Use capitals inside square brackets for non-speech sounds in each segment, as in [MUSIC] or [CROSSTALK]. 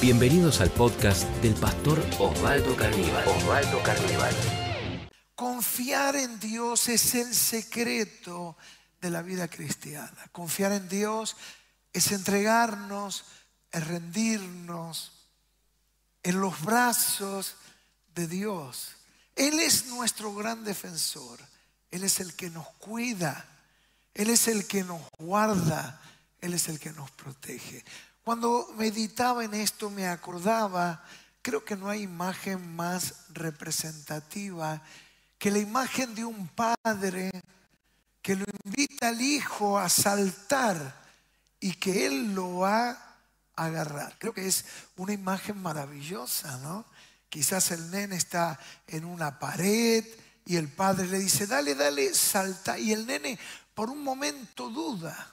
Bienvenidos al podcast del pastor Osvaldo Carnival. Osvaldo Carnival. Confiar en Dios es el secreto de la vida cristiana. Confiar en Dios es entregarnos, es rendirnos en los brazos de Dios. Él es nuestro gran defensor. Él es el que nos cuida. Él es el que nos guarda. Él es el que nos protege. Cuando meditaba en esto me acordaba, creo que no hay imagen más representativa que la imagen de un padre que lo invita al hijo a saltar y que él lo va a agarrar. Creo que es una imagen maravillosa, ¿no? Quizás el nene está en una pared y el padre le dice, dale, dale, salta. Y el nene por un momento duda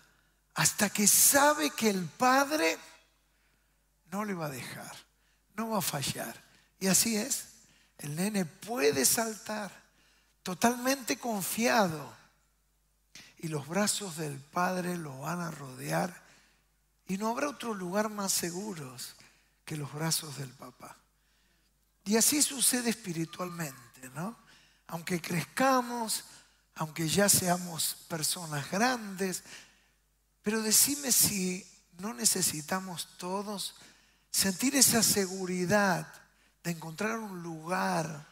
hasta que sabe que el Padre no le va a dejar, no va a fallar. Y así es, el nene puede saltar totalmente confiado y los brazos del Padre lo van a rodear y no habrá otro lugar más seguro que los brazos del papá. Y así sucede espiritualmente, ¿no? Aunque crezcamos, aunque ya seamos personas grandes, pero decime si no necesitamos todos sentir esa seguridad de encontrar un lugar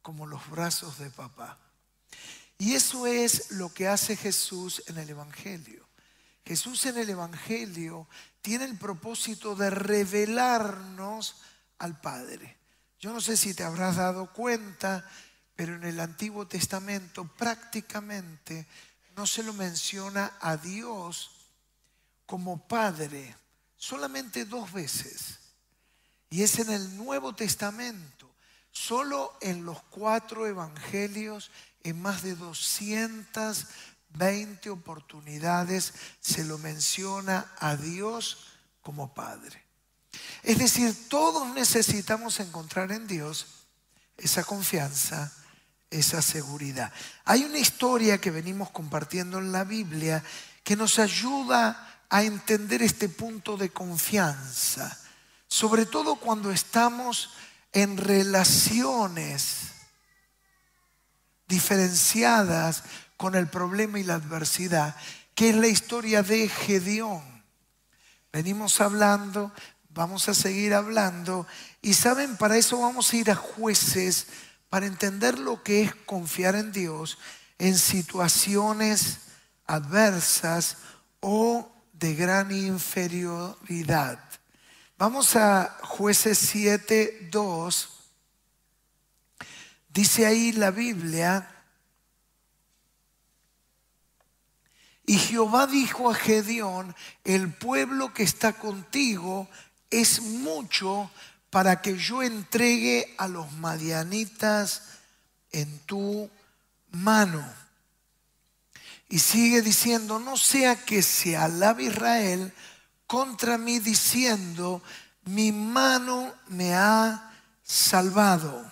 como los brazos de papá. Y eso es lo que hace Jesús en el Evangelio. Jesús en el Evangelio tiene el propósito de revelarnos al Padre. Yo no sé si te habrás dado cuenta, pero en el Antiguo Testamento prácticamente no se lo menciona a Dios como Padre solamente dos veces. Y es en el Nuevo Testamento, solo en los cuatro evangelios, en más de 220 oportunidades se lo menciona a Dios como Padre. Es decir, todos necesitamos encontrar en Dios esa confianza, esa seguridad. Hay una historia que venimos compartiendo en la Biblia que nos ayuda a entender este punto de confianza, sobre todo cuando estamos en relaciones diferenciadas con el problema y la adversidad, que es la historia de Gedeón. Venimos hablando, vamos a seguir hablando, y saben, para eso vamos a ir a jueces para entender lo que es confiar en Dios en situaciones adversas o de gran inferioridad. Vamos a jueces 7, 2. Dice ahí la Biblia, y Jehová dijo a Gedeón, el pueblo que está contigo es mucho para que yo entregue a los madianitas en tu mano. Y sigue diciendo, no sea que se alabe Israel contra mí diciendo, mi mano me ha salvado,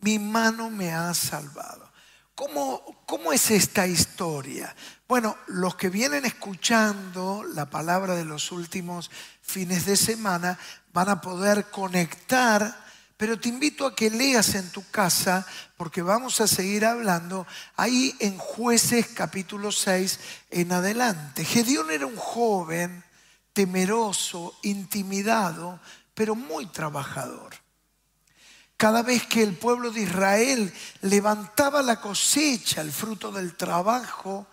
mi mano me ha salvado. ¿Cómo, ¿Cómo es esta historia? Bueno, los que vienen escuchando la palabra de los últimos fines de semana van a poder conectar, pero te invito a que leas en tu casa, porque vamos a seguir hablando ahí en jueces capítulo 6 en adelante. Gedeón era un joven temeroso, intimidado, pero muy trabajador. Cada vez que el pueblo de Israel levantaba la cosecha, el fruto del trabajo,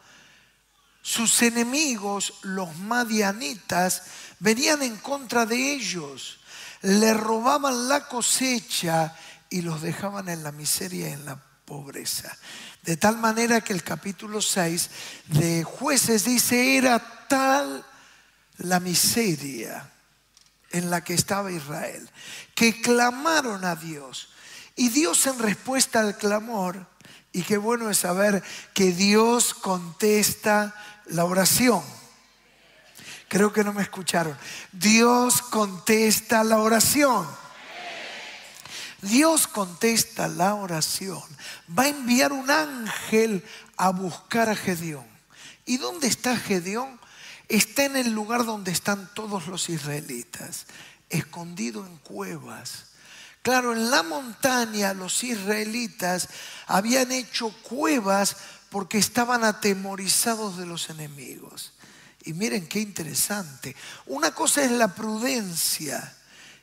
sus enemigos, los madianitas, venían en contra de ellos, le robaban la cosecha y los dejaban en la miseria y en la pobreza. De tal manera que el capítulo 6 de jueces dice, era tal la miseria en la que estaba Israel, que clamaron a Dios. Y Dios en respuesta al clamor, y qué bueno es saber que Dios contesta la oración. Creo que no me escucharon. Dios contesta la oración. Dios contesta la oración. Va a enviar un ángel a buscar a Gedeón. ¿Y dónde está Gedeón? Está en el lugar donde están todos los israelitas, escondido en cuevas. Claro, en la montaña los israelitas habían hecho cuevas porque estaban atemorizados de los enemigos. Y miren qué interesante. Una cosa es la prudencia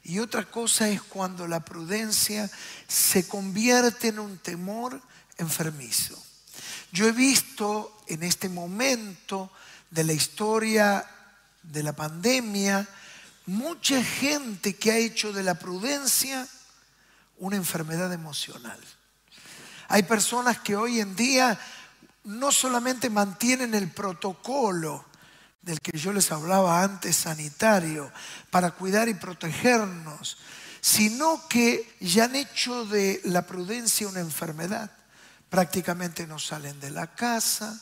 y otra cosa es cuando la prudencia se convierte en un temor enfermizo. Yo he visto en este momento de la historia de la pandemia mucha gente que ha hecho de la prudencia una enfermedad emocional. Hay personas que hoy en día no solamente mantienen el protocolo del que yo les hablaba antes sanitario para cuidar y protegernos, sino que ya han hecho de la prudencia una enfermedad. Prácticamente no salen de la casa.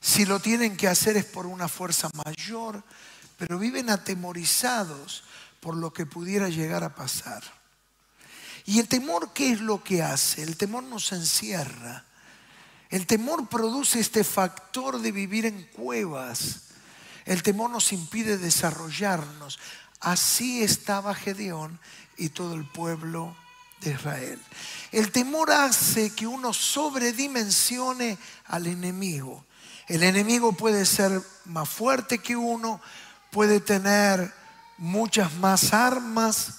Si lo tienen que hacer es por una fuerza mayor, pero viven atemorizados por lo que pudiera llegar a pasar. ¿Y el temor qué es lo que hace? El temor nos encierra. El temor produce este factor de vivir en cuevas. El temor nos impide desarrollarnos. Así estaba Gedeón y todo el pueblo de Israel. El temor hace que uno sobredimensione al enemigo. El enemigo puede ser más fuerte que uno, puede tener muchas más armas,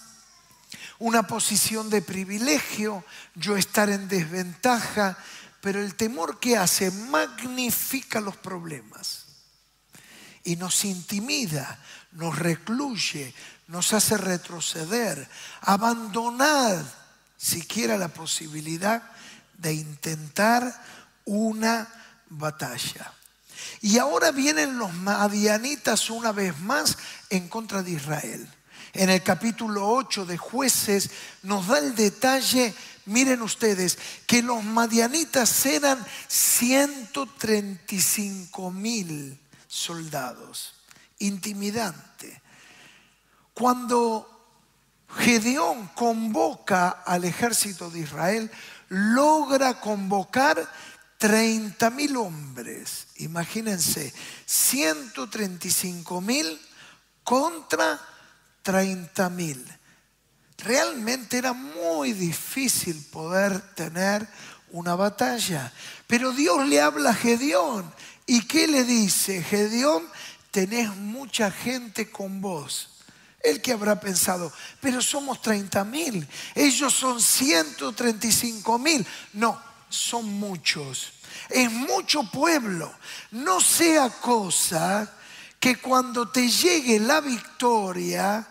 una posición de privilegio, yo estar en desventaja, pero el temor que hace magnifica los problemas y nos intimida, nos recluye, nos hace retroceder, abandonar siquiera la posibilidad de intentar una batalla. Y ahora vienen los madianitas una vez más en contra de Israel. En el capítulo 8 de jueces nos da el detalle, miren ustedes, que los madianitas eran 135 mil soldados. Intimidante. Cuando Gedeón convoca al ejército de Israel, logra convocar 30 mil hombres. Imagínense, 135 mil contra 30 mil. Realmente era muy difícil poder tener una batalla. Pero Dios le habla a Gedeón. ¿Y qué le dice? Gedeón, tenés mucha gente con vos. El que habrá pensado, pero somos 30 mil, ellos son 135 mil. No, son muchos. Es mucho pueblo. No sea cosa que cuando te llegue la victoria,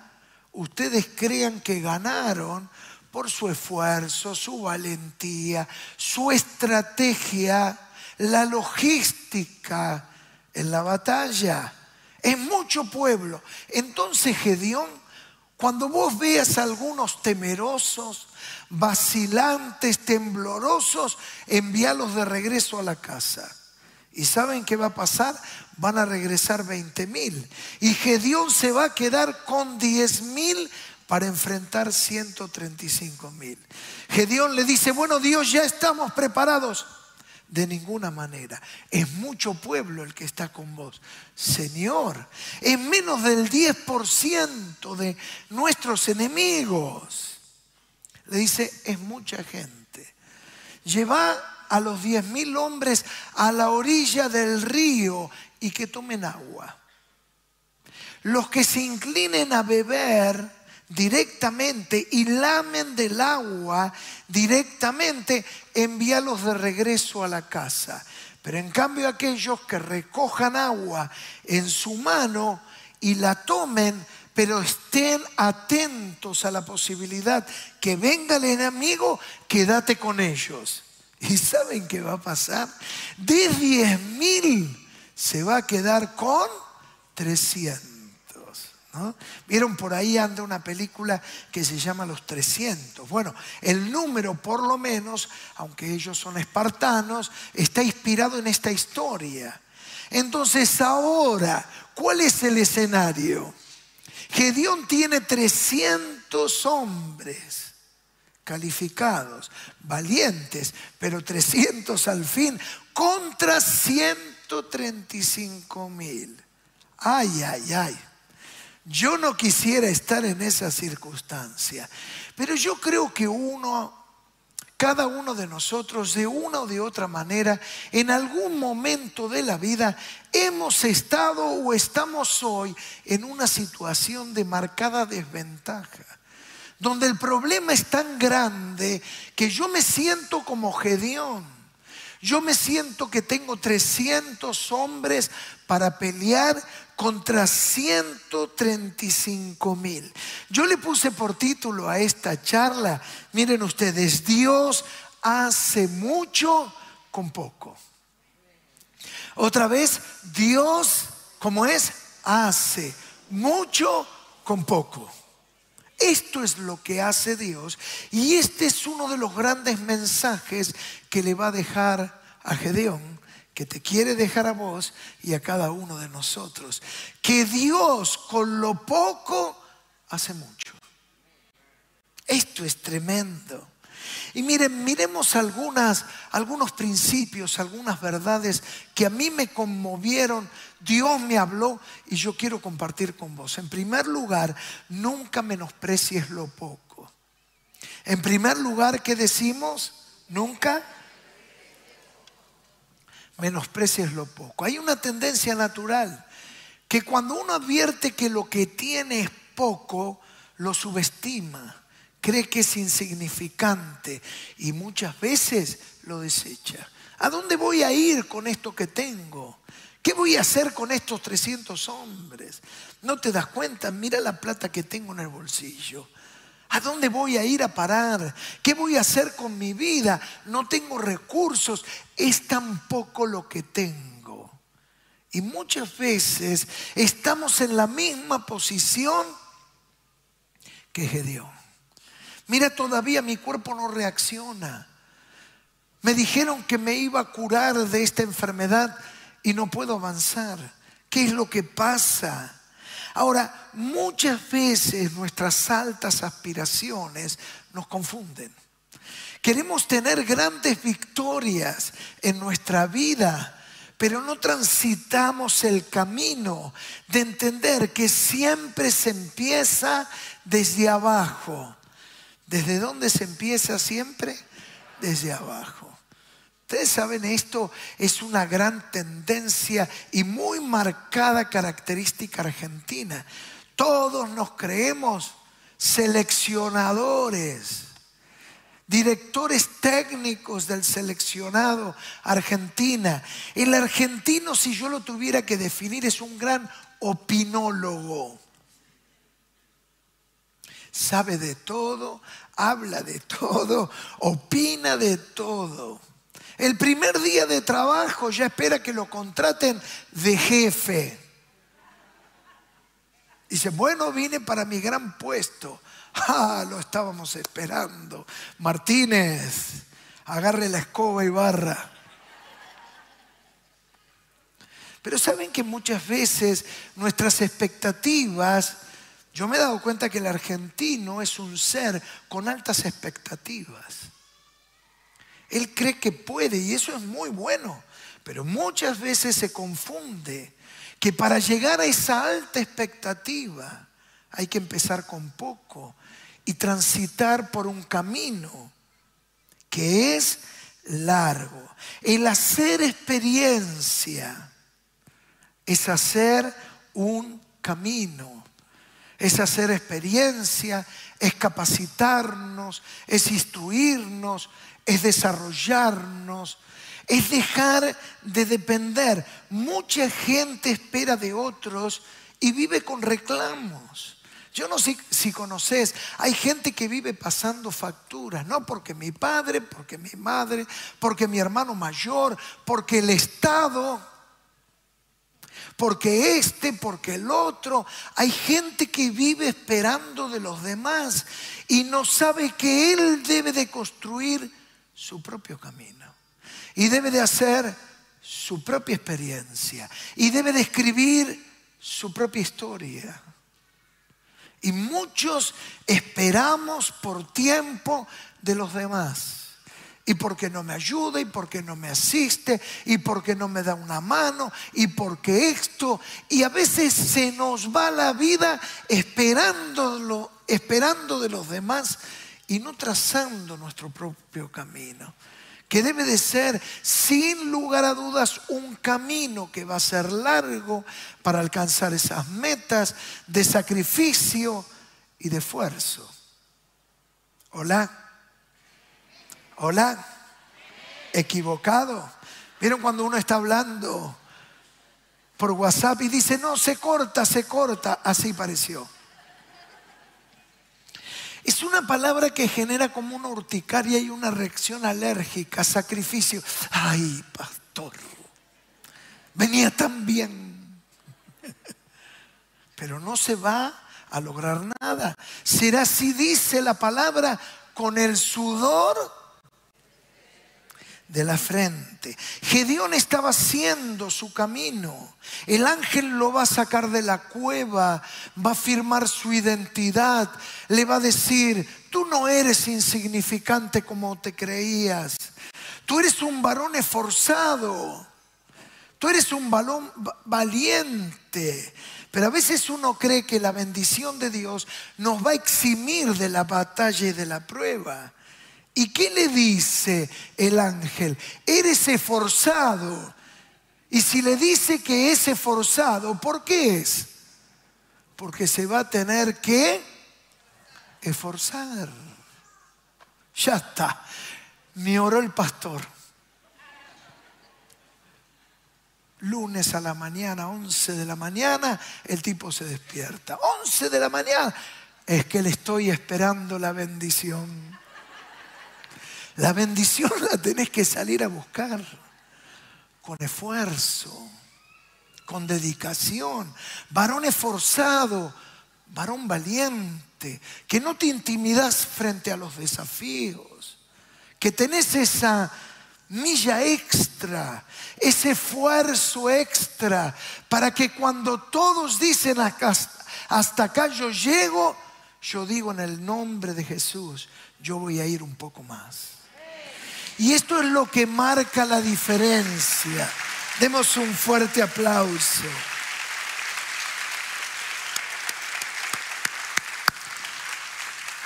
ustedes crean que ganaron por su esfuerzo, su valentía, su estrategia, la logística en la batalla. Es mucho pueblo. Entonces Gedeón, cuando vos veas a algunos temerosos, vacilantes, temblorosos, envíalos de regreso a la casa. ¿Y saben qué va a pasar? Van a regresar 20 mil. Y Gedeón se va a quedar con 10 mil para enfrentar 135 mil. Gedeón le dice, bueno Dios, ya estamos preparados. De ninguna manera. Es mucho pueblo el que está con vos. Señor, es menos del 10% de nuestros enemigos. Le dice, es mucha gente. Lleva a los 10 mil hombres a la orilla del río y que tomen agua. Los que se inclinen a beber directamente y lamen del agua directamente, envíalos de regreso a la casa. Pero en cambio aquellos que recojan agua en su mano y la tomen, pero estén atentos a la posibilidad que venga el enemigo, quédate con ellos. ¿Y saben qué va a pasar? De 10 mil se va a quedar con 300. Vieron por ahí anda una película que se llama Los 300. Bueno, el número por lo menos, aunque ellos son espartanos, está inspirado en esta historia. Entonces ahora, ¿cuál es el escenario? Gedeón tiene 300 hombres calificados, valientes, pero 300 al fin contra 135 mil. Ay, ay, ay. Yo no quisiera estar en esa circunstancia, pero yo creo que uno, cada uno de nosotros, de una o de otra manera, en algún momento de la vida, hemos estado o estamos hoy en una situación de marcada desventaja donde el problema es tan grande que yo me siento como Gedeón. Yo me siento que tengo 300 hombres para pelear contra 135 mil. Yo le puse por título a esta charla, miren ustedes, Dios hace mucho con poco. Otra vez, Dios, como es, hace mucho con poco. Esto es lo que hace Dios y este es uno de los grandes mensajes que le va a dejar a Gedeón, que te quiere dejar a vos y a cada uno de nosotros. Que Dios con lo poco hace mucho. Esto es tremendo. Y miren, miremos algunas, algunos principios, algunas verdades que a mí me conmovieron. Dios me habló y yo quiero compartir con vos. En primer lugar, nunca menosprecies lo poco. En primer lugar, ¿qué decimos? Nunca menosprecies lo poco. Hay una tendencia natural que cuando uno advierte que lo que tiene es poco, lo subestima cree que es insignificante y muchas veces lo desecha. ¿A dónde voy a ir con esto que tengo? ¿Qué voy a hacer con estos 300 hombres? No te das cuenta, mira la plata que tengo en el bolsillo. ¿A dónde voy a ir a parar? ¿Qué voy a hacer con mi vida? No tengo recursos, es tan poco lo que tengo. Y muchas veces estamos en la misma posición que Gedeón. Mira, todavía mi cuerpo no reacciona. Me dijeron que me iba a curar de esta enfermedad y no puedo avanzar. ¿Qué es lo que pasa? Ahora, muchas veces nuestras altas aspiraciones nos confunden. Queremos tener grandes victorias en nuestra vida, pero no transitamos el camino de entender que siempre se empieza desde abajo. ¿Desde dónde se empieza siempre? Desde abajo. Ustedes saben, esto es una gran tendencia y muy marcada característica argentina. Todos nos creemos seleccionadores, directores técnicos del seleccionado Argentina. El argentino, si yo lo tuviera que definir, es un gran opinólogo sabe de todo, habla de todo, opina de todo. El primer día de trabajo ya espera que lo contraten de jefe. Dice, bueno, vine para mi gran puesto. [LAUGHS] Ah, lo estábamos esperando. Martínez, agarre la escoba y barra. Pero saben que muchas veces nuestras expectativas yo me he dado cuenta que el argentino es un ser con altas expectativas. Él cree que puede y eso es muy bueno, pero muchas veces se confunde que para llegar a esa alta expectativa hay que empezar con poco y transitar por un camino que es largo. El hacer experiencia es hacer un camino es hacer experiencia, es capacitarnos, es instruirnos, es desarrollarnos, es dejar de depender. Mucha gente espera de otros y vive con reclamos. Yo no sé si conoces, hay gente que vive pasando facturas, no porque mi padre, porque mi madre, porque mi hermano mayor, porque el Estado porque este, porque el otro. Hay gente que vive esperando de los demás y no sabe que él debe de construir su propio camino y debe de hacer su propia experiencia y debe de escribir su propia historia. Y muchos esperamos por tiempo de los demás. Y porque no me ayuda, y porque no me asiste, y porque no me da una mano, y porque esto. Y a veces se nos va la vida esperando, esperando de los demás y no trazando nuestro propio camino. Que debe de ser, sin lugar a dudas, un camino que va a ser largo para alcanzar esas metas de sacrificio y de esfuerzo. Hola. Hola. Equivocado. ¿Vieron cuando uno está hablando por WhatsApp y dice, no, se corta, se corta? Así pareció. Es una palabra que genera como una urticaria y una reacción alérgica, sacrificio. Ay, pastor, venía tan bien. Pero no se va a lograr nada. Será si dice la palabra con el sudor de la frente. Gedeón estaba haciendo su camino. El ángel lo va a sacar de la cueva, va a firmar su identidad, le va a decir, tú no eres insignificante como te creías, tú eres un varón esforzado, tú eres un balón valiente. Pero a veces uno cree que la bendición de Dios nos va a eximir de la batalla y de la prueba. ¿Y qué le dice el ángel? Eres esforzado. Y si le dice que es esforzado, ¿por qué es? Porque se va a tener que esforzar. Ya está. Me oró el pastor. Lunes a la mañana, 11 de la mañana, el tipo se despierta. 11 de la mañana. Es que le estoy esperando la bendición. La bendición la tenés que salir a buscar con esfuerzo, con dedicación. Varón esforzado, varón valiente, que no te intimidas frente a los desafíos, que tenés esa milla extra, ese esfuerzo extra, para que cuando todos dicen hasta acá yo llego, yo digo en el nombre de Jesús, yo voy a ir un poco más. Y esto es lo que marca la diferencia. Demos un fuerte aplauso.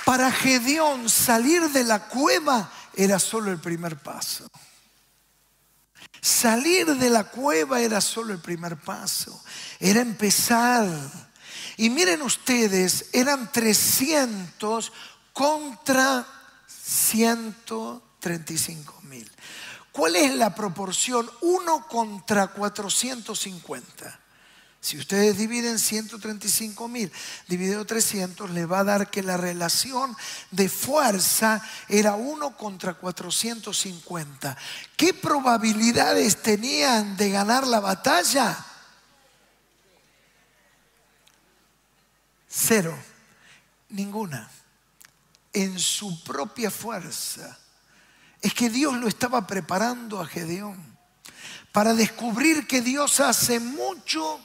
Para Gedeón salir de la cueva era solo el primer paso. Salir de la cueva era solo el primer paso. Era empezar. Y miren ustedes, eran 300 contra 100 35 mil. ¿Cuál es la proporción 1 contra 450? Si ustedes dividen 135 mil dividido 300, le va a dar que la relación de fuerza era 1 contra 450. ¿Qué probabilidades tenían de ganar la batalla? Cero. Ninguna. En su propia fuerza es que Dios lo estaba preparando a Gedeón para descubrir que Dios hace mucho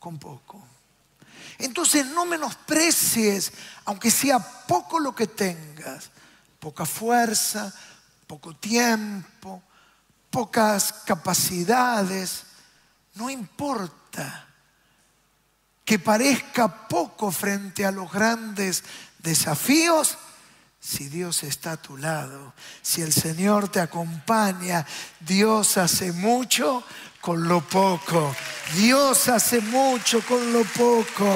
con poco. Entonces no menosprecies, aunque sea poco lo que tengas, poca fuerza, poco tiempo, pocas capacidades, no importa que parezca poco frente a los grandes desafíos, si Dios está a tu lado, si el Señor te acompaña, Dios hace mucho con lo poco. Dios hace mucho con lo poco.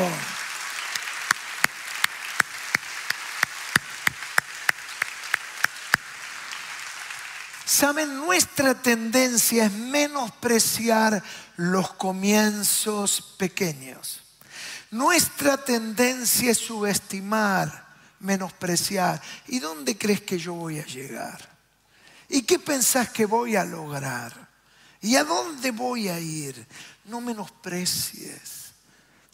Saben, nuestra tendencia es menospreciar los comienzos pequeños. Nuestra tendencia es subestimar menospreciar. ¿Y dónde crees que yo voy a llegar? ¿Y qué pensás que voy a lograr? ¿Y a dónde voy a ir? No menosprecies.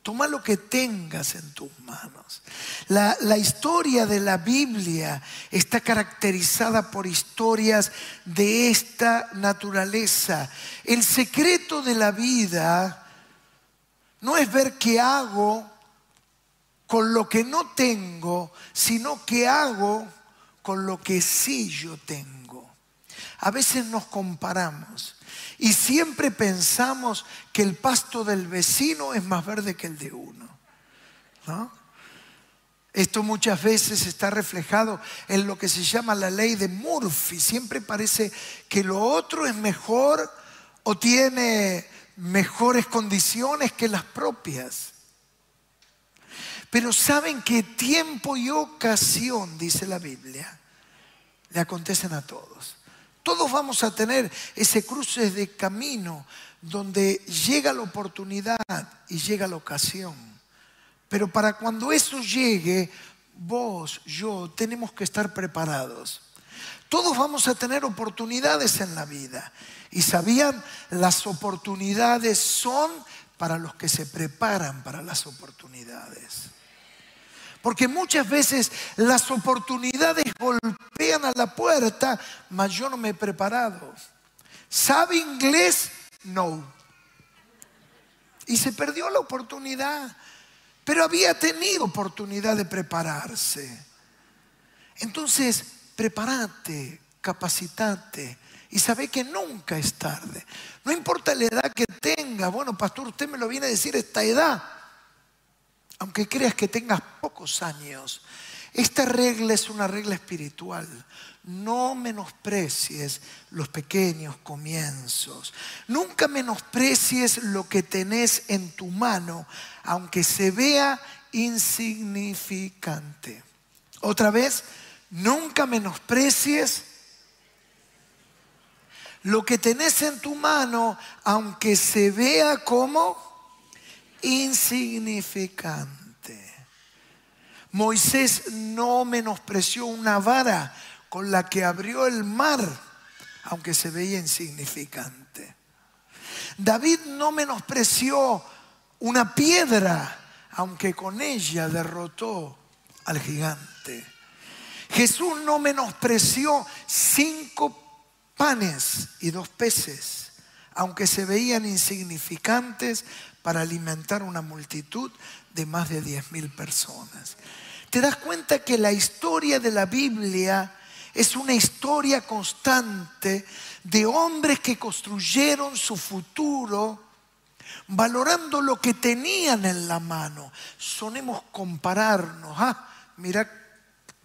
Toma lo que tengas en tus manos. La, la, historia de la Biblia está caracterizada por historias de esta naturaleza. El secreto de la vida no es ver qué hago con lo que no tengo, sino que hago con lo que sí yo tengo. A veces nos comparamos y siempre pensamos que el pasto del vecino es más verde que el de uno. Esto muchas veces está reflejado en lo que se llama la ley de Murphy. Siempre parece que lo otro es mejor o tiene mejores condiciones que las propias. Pero saben que tiempo y ocasión, dice la Biblia, le acontecen a todos. Todos vamos a tener ese cruce de camino donde llega la oportunidad y llega la ocasión. Pero para cuando eso llegue, vos, yo, tenemos que estar preparados. Todos vamos a tener oportunidades en la vida. Y sabían, las oportunidades son para los que se preparan para las oportunidades. Porque muchas veces las oportunidades golpean a la puerta, mas yo no me he preparado. ¿Sabe inglés? No. Y se perdió la oportunidad. Pero había tenido oportunidad de prepararse. Entonces, prepárate, capacitate y sabe que nunca es tarde. No importa la edad que tenga. Bueno, pastor, usted me lo viene a decir esta edad aunque creas que tengas pocos años, esta regla es una regla espiritual. No menosprecies los pequeños comienzos. Nunca menosprecies lo que tenés en tu mano, aunque se vea insignificante. Otra vez, nunca menosprecies lo que tenés en tu mano, aunque se vea como insignificante. Moisés no menospreció una vara con la que abrió el mar, aunque se veía insignificante. David no menospreció una piedra, aunque con ella derrotó al gigante. Jesús no menospreció cinco panes y dos peces, aunque se veían insignificantes para alimentar una multitud de más de 10 mil personas. Te das cuenta que la historia de la Biblia es una historia constante de hombres que construyeron su futuro valorando lo que tenían en la mano. Sonemos compararnos. Ah, mira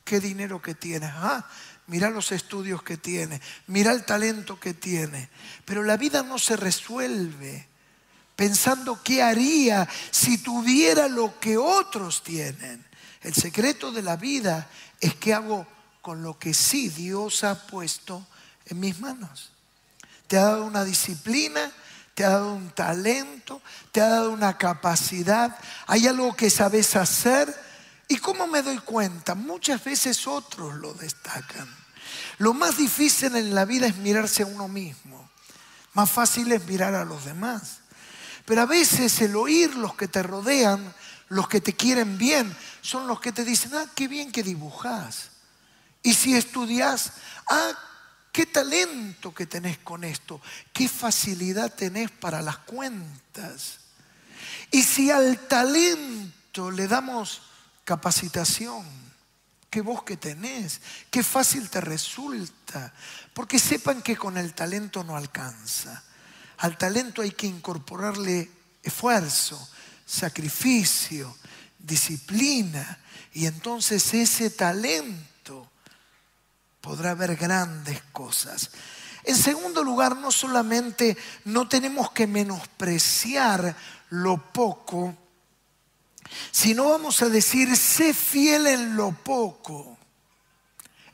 qué dinero que tienes. Ah, mira los estudios que tiene. Mira el talento que tiene. Pero la vida no se resuelve pensando qué haría si tuviera lo que otros tienen. El secreto de la vida es qué hago con lo que sí Dios ha puesto en mis manos. Te ha dado una disciplina, te ha dado un talento, te ha dado una capacidad, hay algo que sabes hacer. ¿Y cómo me doy cuenta? Muchas veces otros lo destacan. Lo más difícil en la vida es mirarse a uno mismo. Más fácil es mirar a los demás. Pero a veces el oír los que te rodean, los que te quieren bien, son los que te dicen, ah, qué bien que dibujas. Y si estudias, ah, qué talento que tenés con esto, qué facilidad tenés para las cuentas. Y si al talento le damos capacitación, qué vos que tenés, qué fácil te resulta, porque sepan que con el talento no alcanza. Al talento hay que incorporarle esfuerzo, sacrificio, disciplina. Y entonces ese talento podrá ver grandes cosas. En segundo lugar, no solamente no tenemos que menospreciar lo poco, sino vamos a decir, sé fiel en lo poco.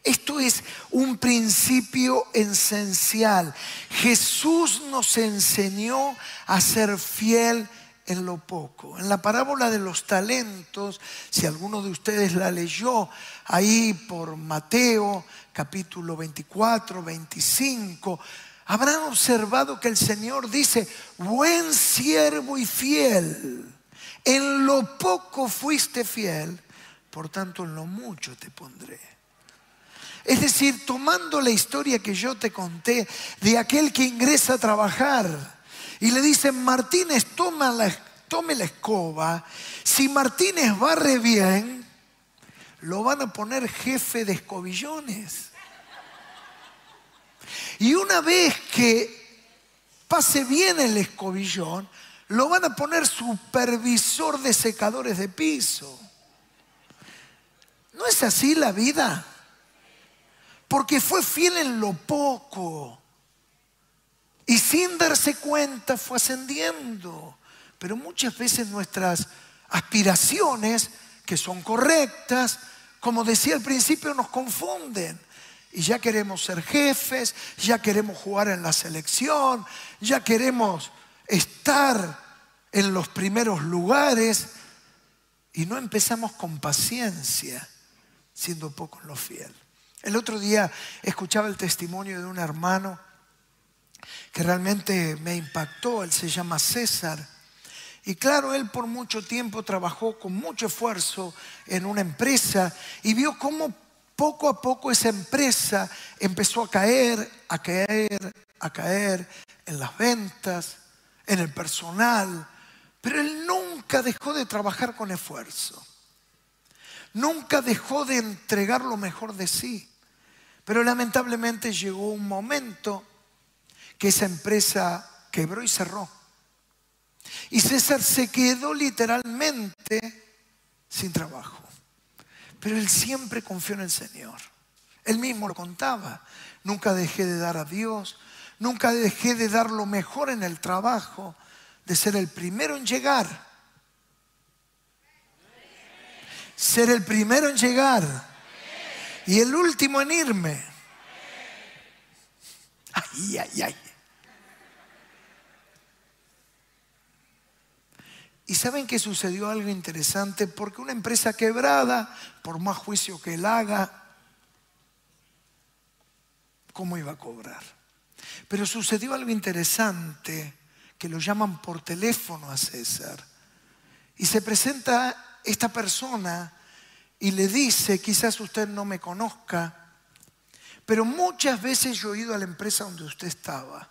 Esto es un principio esencial. Jesús nos enseñó a ser fiel en lo poco. En la parábola de los talentos, si alguno de ustedes la leyó ahí por Mateo capítulo 24, 25, habrán observado que el Señor dice, buen siervo y fiel, en lo poco fuiste fiel, por tanto en lo mucho te pondré. Es decir, tomando la historia que yo te conté de aquel que ingresa a trabajar y le dicen, Martínez, toma la, tome la escoba. Si Martínez barre bien, lo van a poner jefe de escobillones. Y una vez que pase bien el escobillón, lo van a poner supervisor de secadores de piso. ¿No es así la vida? Porque fue fiel en lo poco. Y sin darse cuenta fue ascendiendo. Pero muchas veces nuestras aspiraciones, que son correctas, como decía al principio, nos confunden. Y ya queremos ser jefes, ya queremos jugar en la selección, ya queremos estar en los primeros lugares y no empezamos con paciencia, siendo poco en lo fiel. El otro día escuchaba el testimonio de un hermano que realmente me impactó, él se llama César. Y claro, él por mucho tiempo trabajó con mucho esfuerzo en una empresa y vio cómo poco a poco esa empresa empezó a caer, a caer, a caer en las ventas, en el personal, pero él nunca dejó de trabajar con esfuerzo. Nunca dejó de entregar lo mejor de sí. Pero lamentablemente llegó un momento que esa empresa quebró y cerró. Y César se quedó literalmente sin trabajo. Pero él siempre confió en el Señor. Él mismo lo contaba. Nunca dejé de dar a Dios. Nunca dejé de dar lo mejor en el trabajo. De ser el primero en llegar. Ser el primero en llegar y el último en irme. Ay, ay, ay. Y saben que sucedió algo interesante porque una empresa quebrada, por más juicio que él haga, ¿cómo iba a cobrar? Pero sucedió algo interesante que lo llaman por teléfono a César. Y se presenta esta persona y le dice, quizás usted no me conozca, pero muchas veces yo he ido a la empresa donde usted estaba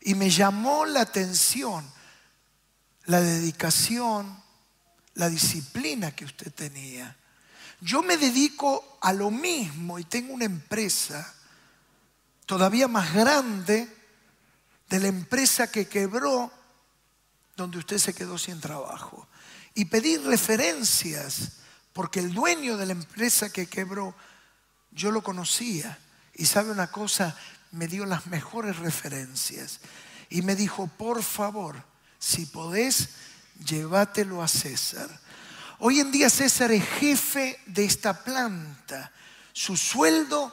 y me llamó la atención la dedicación, la disciplina que usted tenía. Yo me dedico a lo mismo y tengo una empresa todavía más grande de la empresa que quebró donde usted se quedó sin trabajo. Y pedí referencias porque el dueño de la empresa que quebró, yo lo conocía. Y sabe una cosa, me dio las mejores referencias. Y me dijo, por favor, si podés, llévatelo a César. Hoy en día César es jefe de esta planta. Su sueldo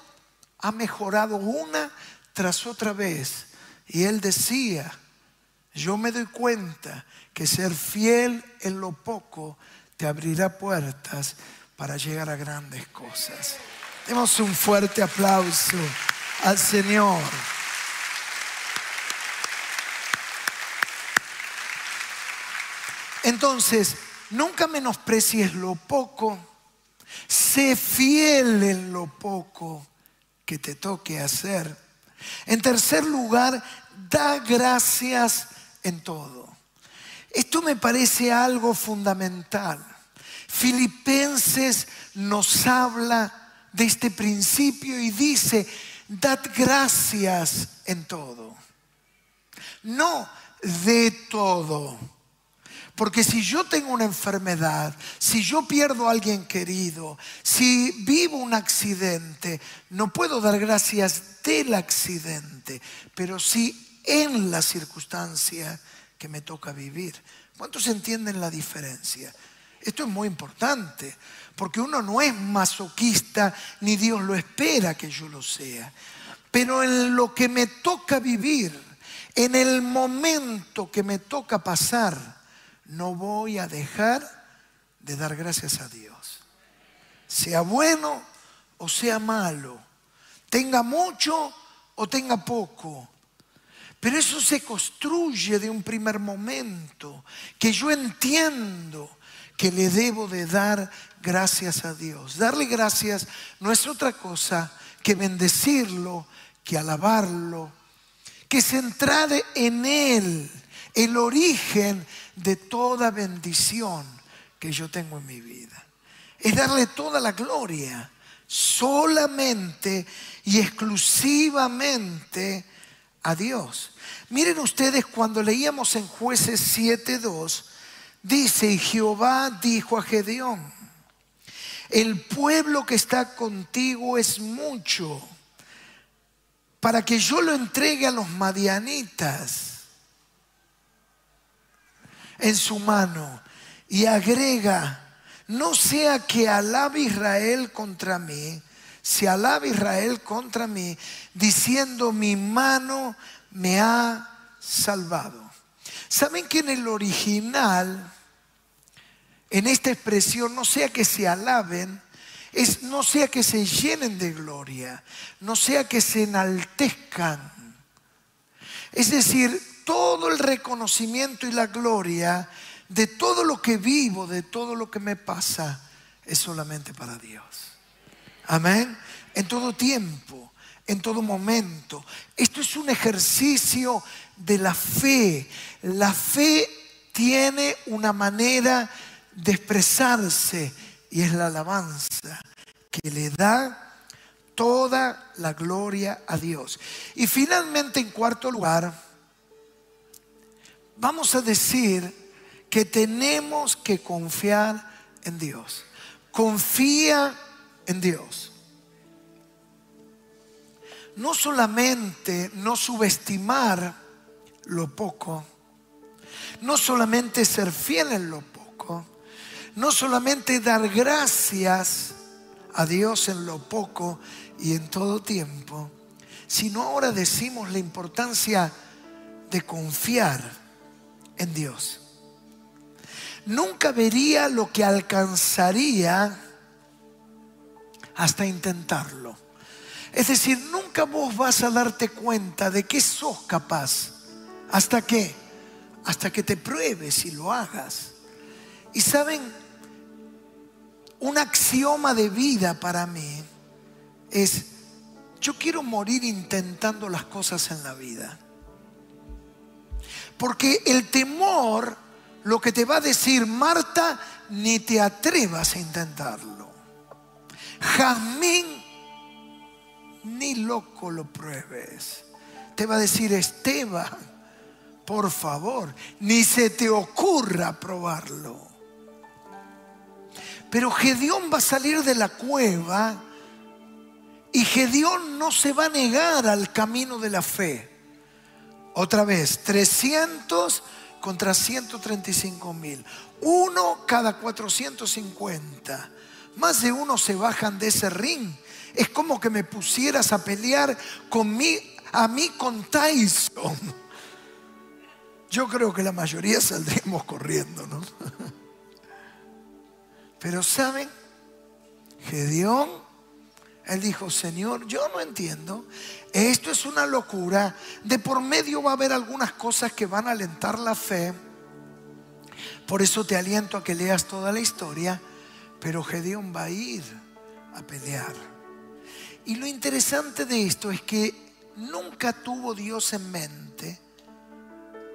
ha mejorado una tras otra vez. Y él decía, yo me doy cuenta que ser fiel en lo poco te abrirá puertas para llegar a grandes cosas. Demos un fuerte aplauso al Señor. Entonces, nunca menosprecies lo poco, sé fiel en lo poco que te toque hacer. En tercer lugar, da gracias en todo. Esto me parece algo fundamental. Filipenses nos habla de este principio y dice, dad gracias en todo. No de todo. Porque si yo tengo una enfermedad, si yo pierdo a alguien querido, si vivo un accidente, no puedo dar gracias del accidente, pero sí en la circunstancia que me toca vivir. ¿Cuántos entienden la diferencia? Esto es muy importante, porque uno no es masoquista, ni Dios lo espera que yo lo sea. Pero en lo que me toca vivir, en el momento que me toca pasar, no voy a dejar de dar gracias a Dios. Sea bueno o sea malo, tenga mucho o tenga poco, pero eso se construye de un primer momento, que yo entiendo que le debo de dar gracias a Dios. Darle gracias no es otra cosa que bendecirlo, que alabarlo, que centrar en Él, el origen de toda bendición que yo tengo en mi vida. Es darle toda la gloria. solamente y exclusivamente a Dios. Miren ustedes cuando leíamos en jueces 7.2, dice, y Jehová dijo a Gedeón, el pueblo que está contigo es mucho para que yo lo entregue a los madianitas en su mano y agrega, no sea que alabe Israel contra mí, se alabe Israel contra mí, diciendo mi mano me ha salvado. ¿Saben que en el original, en esta expresión, no sea que se alaben, es no sea que se llenen de gloria, no sea que se enaltezcan. Es decir, todo el reconocimiento y la gloria de todo lo que vivo, de todo lo que me pasa, es solamente para Dios. Amén. En todo tiempo, en todo momento. Esto es un ejercicio de la fe. La fe tiene una manera de expresarse y es la alabanza que le da toda la gloria a Dios. Y finalmente, en cuarto lugar, vamos a decir que tenemos que confiar en Dios. Confía en Dios. No solamente no subestimar lo poco, no solamente ser fiel en lo poco, no solamente dar gracias a Dios en lo poco y en todo tiempo, sino ahora decimos la importancia de confiar en Dios nunca vería lo que alcanzaría hasta intentarlo. Es decir, nunca vos vas a darte cuenta de que sos capaz. ¿Hasta qué? Hasta que te pruebes y lo hagas. Y saben, un axioma de vida para mí es, yo quiero morir intentando las cosas en la vida. Porque el temor lo que te va a decir Marta, ni te atrevas a intentarlo. Jazmín, ni loco lo pruebes. Te va a decir Esteban, por favor, ni se te ocurra probarlo. Pero Gedeón va a salir de la cueva y Gedeón no se va a negar al camino de la fe. Otra vez, 300 contra 135 mil. Uno cada 450. Más de uno se bajan de ese ring. Es como que me pusieras a pelear con mí, a mí con Tyson. Yo creo que la mayoría saldríamos corriendo, ¿no? Pero ¿saben? Gedeón, él dijo, Señor, yo no entiendo. Esto es una locura. De por medio va a haber algunas cosas que van a alentar la fe. Por eso te aliento a que leas toda la historia. Pero Gedeón va a ir a pelear. Y lo interesante de esto es que nunca tuvo Dios en mente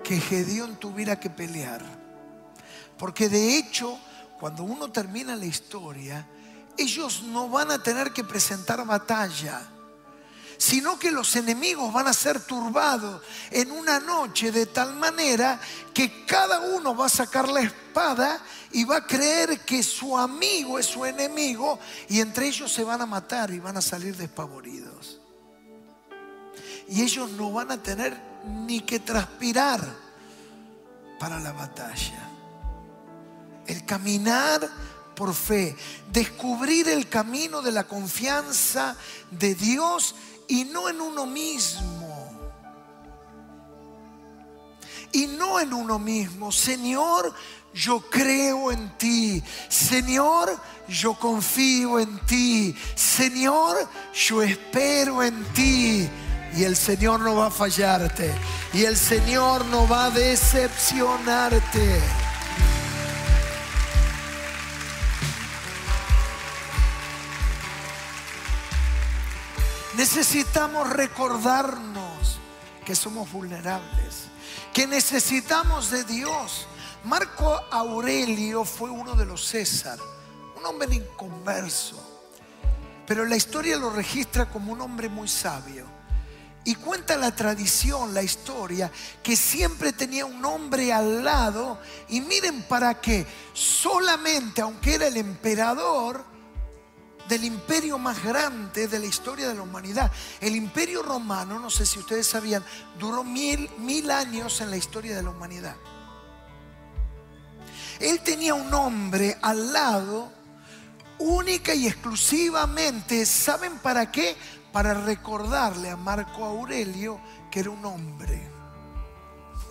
que Gedeón tuviera que pelear. Porque de hecho, cuando uno termina la historia, ellos no van a tener que presentar batalla sino que los enemigos van a ser turbados en una noche de tal manera que cada uno va a sacar la espada y va a creer que su amigo es su enemigo y entre ellos se van a matar y van a salir despavoridos. Y ellos no van a tener ni que transpirar para la batalla. El caminar por fe, descubrir el camino de la confianza de Dios y no en uno mismo. Y no en uno mismo. Señor, yo creo en ti. Señor, yo confío en ti. Señor, yo espero en ti. Y el Señor no va a fallarte. Y el Señor no va a decepcionarte. Necesitamos recordarnos que somos vulnerables, que necesitamos de Dios. Marco Aurelio fue uno de los César, un hombre inconverso, pero la historia lo registra como un hombre muy sabio. Y cuenta la tradición, la historia, que siempre tenía un hombre al lado. Y miren para qué, solamente, aunque era el emperador del imperio más grande de la historia de la humanidad, el imperio romano, no sé si ustedes sabían, duró mil, mil años en la historia de la humanidad. Él tenía un hombre al lado única y exclusivamente, ¿saben para qué? Para recordarle a Marco Aurelio que era un hombre.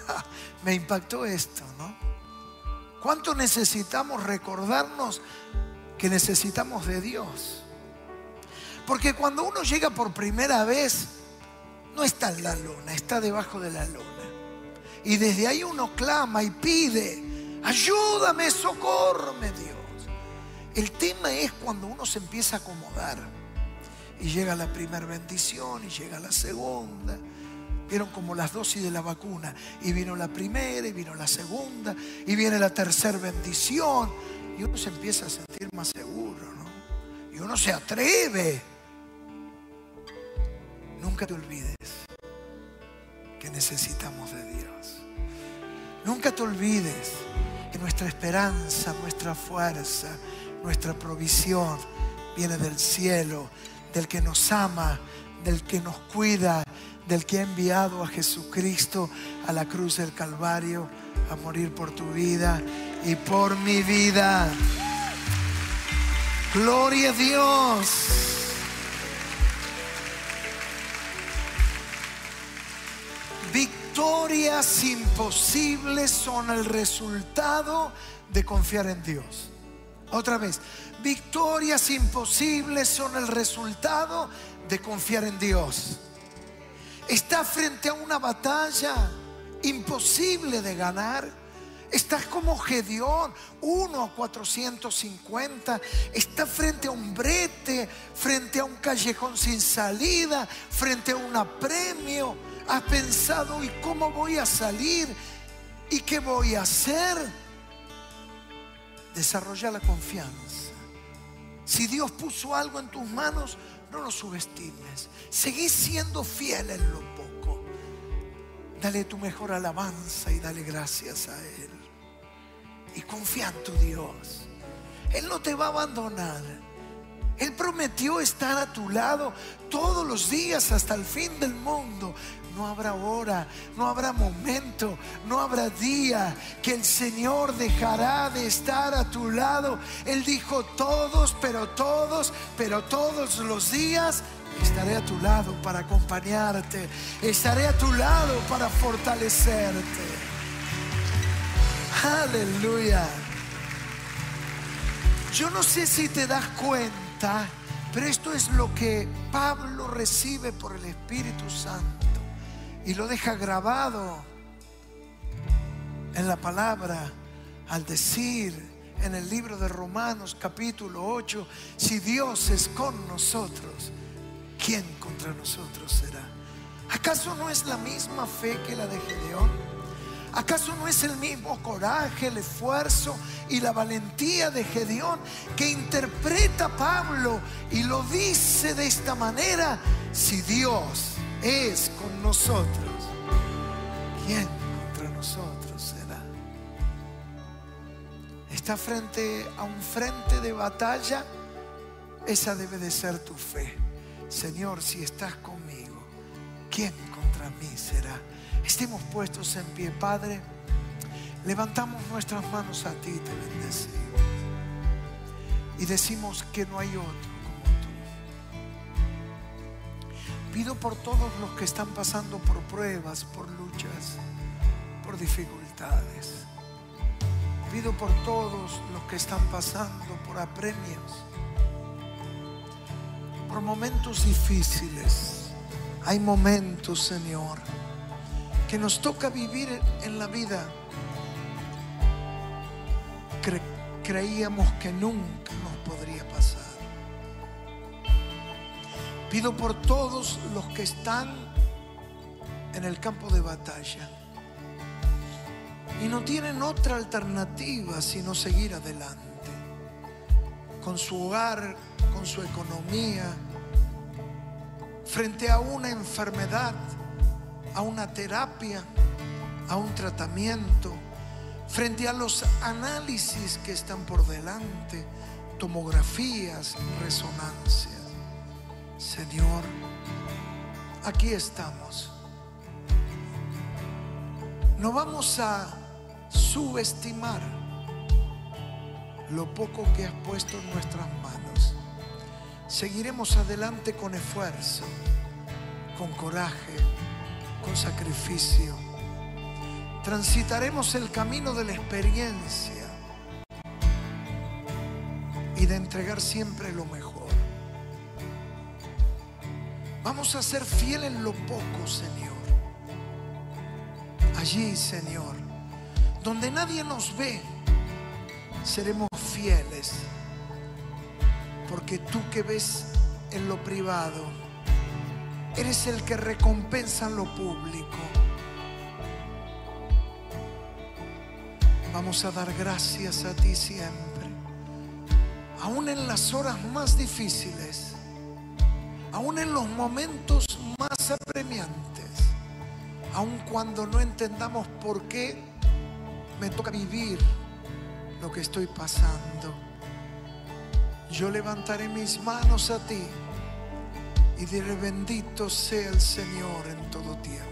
[LAUGHS] Me impactó esto, ¿no? ¿Cuánto necesitamos recordarnos que necesitamos de Dios? Porque cuando uno llega por primera vez, no está en la luna, está debajo de la luna. Y desde ahí uno clama y pide, ayúdame, socórreme Dios. El tema es cuando uno se empieza a acomodar y llega la primera bendición y llega la segunda. Vieron como las dosis de la vacuna. Y vino la primera y vino la segunda y viene la tercera bendición. Y uno se empieza a sentir más seguro, ¿no? Y uno se atreve. Nunca te olvides que necesitamos de Dios. Nunca te olvides que nuestra esperanza, nuestra fuerza, nuestra provisión viene del cielo, del que nos ama, del que nos cuida, del que ha enviado a Jesucristo a la cruz del Calvario a morir por tu vida y por mi vida. Gloria a Dios. Victorias imposibles son el resultado de confiar en Dios. Otra vez, victorias imposibles son el resultado de confiar en Dios. Está frente a una batalla imposible de ganar. Estás como Gedeón, 1 a 450. Está frente a un brete, frente a un callejón sin salida, frente a un apremio. Has pensado, ¿y cómo voy a salir? ¿Y qué voy a hacer? Desarrolla la confianza. Si Dios puso algo en tus manos, no lo subestimes. Seguí siendo fiel en lo poco. Dale tu mejor alabanza y dale gracias a Él. Y confía en tu Dios. Él no te va a abandonar. Él prometió estar a tu lado todos los días hasta el fin del mundo no habrá hora, no habrá momento, no habrá día que el Señor dejará de estar a tu lado. Él dijo todos, pero todos, pero todos los días estaré a tu lado para acompañarte, estaré a tu lado para fortalecerte. Aleluya. Yo no sé si te das cuenta, pero esto es lo que Pablo recibe por el Espíritu Santo y lo deja grabado en la palabra al decir en el libro de Romanos capítulo 8, si Dios es con nosotros, ¿quién contra nosotros será? ¿Acaso no es la misma fe que la de Gedeón? ¿Acaso no es el mismo coraje, el esfuerzo y la valentía de Gedeón que interpreta Pablo y lo dice de esta manera? Si Dios es con nosotros, ¿quién contra nosotros será? Está frente a un frente de batalla, esa debe de ser tu fe. Señor, si estás conmigo, ¿quién contra mí será? Estemos puestos en pie, Padre. Levantamos nuestras manos a ti, te bendecimos. Y decimos que no hay otro Pido por todos los que están pasando por pruebas, por luchas, por dificultades. Pido por todos los que están pasando por apremios, por momentos difíciles. Hay momentos, Señor, que nos toca vivir en la vida. creíamos que nunca nos Pido por todos los que están en el campo de batalla y no tienen otra alternativa sino seguir adelante con su hogar, con su economía, frente a una enfermedad, a una terapia, a un tratamiento, frente a los análisis que están por delante, tomografías, resonancias. Señor, aquí estamos. No vamos a subestimar lo poco que has puesto en nuestras manos. Seguiremos adelante con esfuerzo, con coraje, con sacrificio. Transitaremos el camino de la experiencia y de entregar siempre lo mejor. Vamos a ser fieles en lo poco, Señor. Allí, Señor, donde nadie nos ve, seremos fieles. Porque tú que ves en lo privado, eres el que recompensa en lo público. Vamos a dar gracias a ti siempre, aún en las horas más difíciles aún en los momentos más apremiantes, aun cuando no entendamos por qué me toca vivir lo que estoy pasando, yo levantaré mis manos a ti y diré bendito sea el Señor en todo tiempo.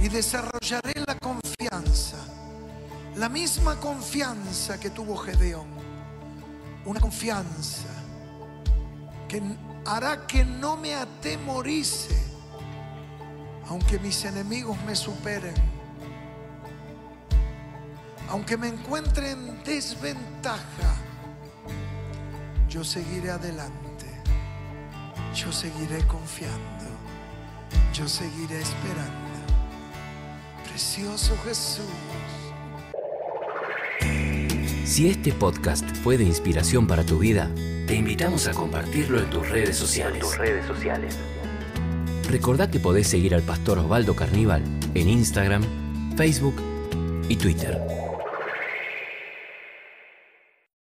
Y desarrollaré la confianza, la misma confianza que tuvo Gedeón, una confianza hará que no me atemorice, aunque mis enemigos me superen, aunque me encuentre en desventaja, yo seguiré adelante, yo seguiré confiando, yo seguiré esperando. Precioso Jesús. Si este podcast fue de inspiración para tu vida, te invitamos a compartirlo en tus redes sociales. tus redes sociales. Recordá que podés seguir al pastor Osvaldo Carníbal en Instagram, Facebook y Twitter.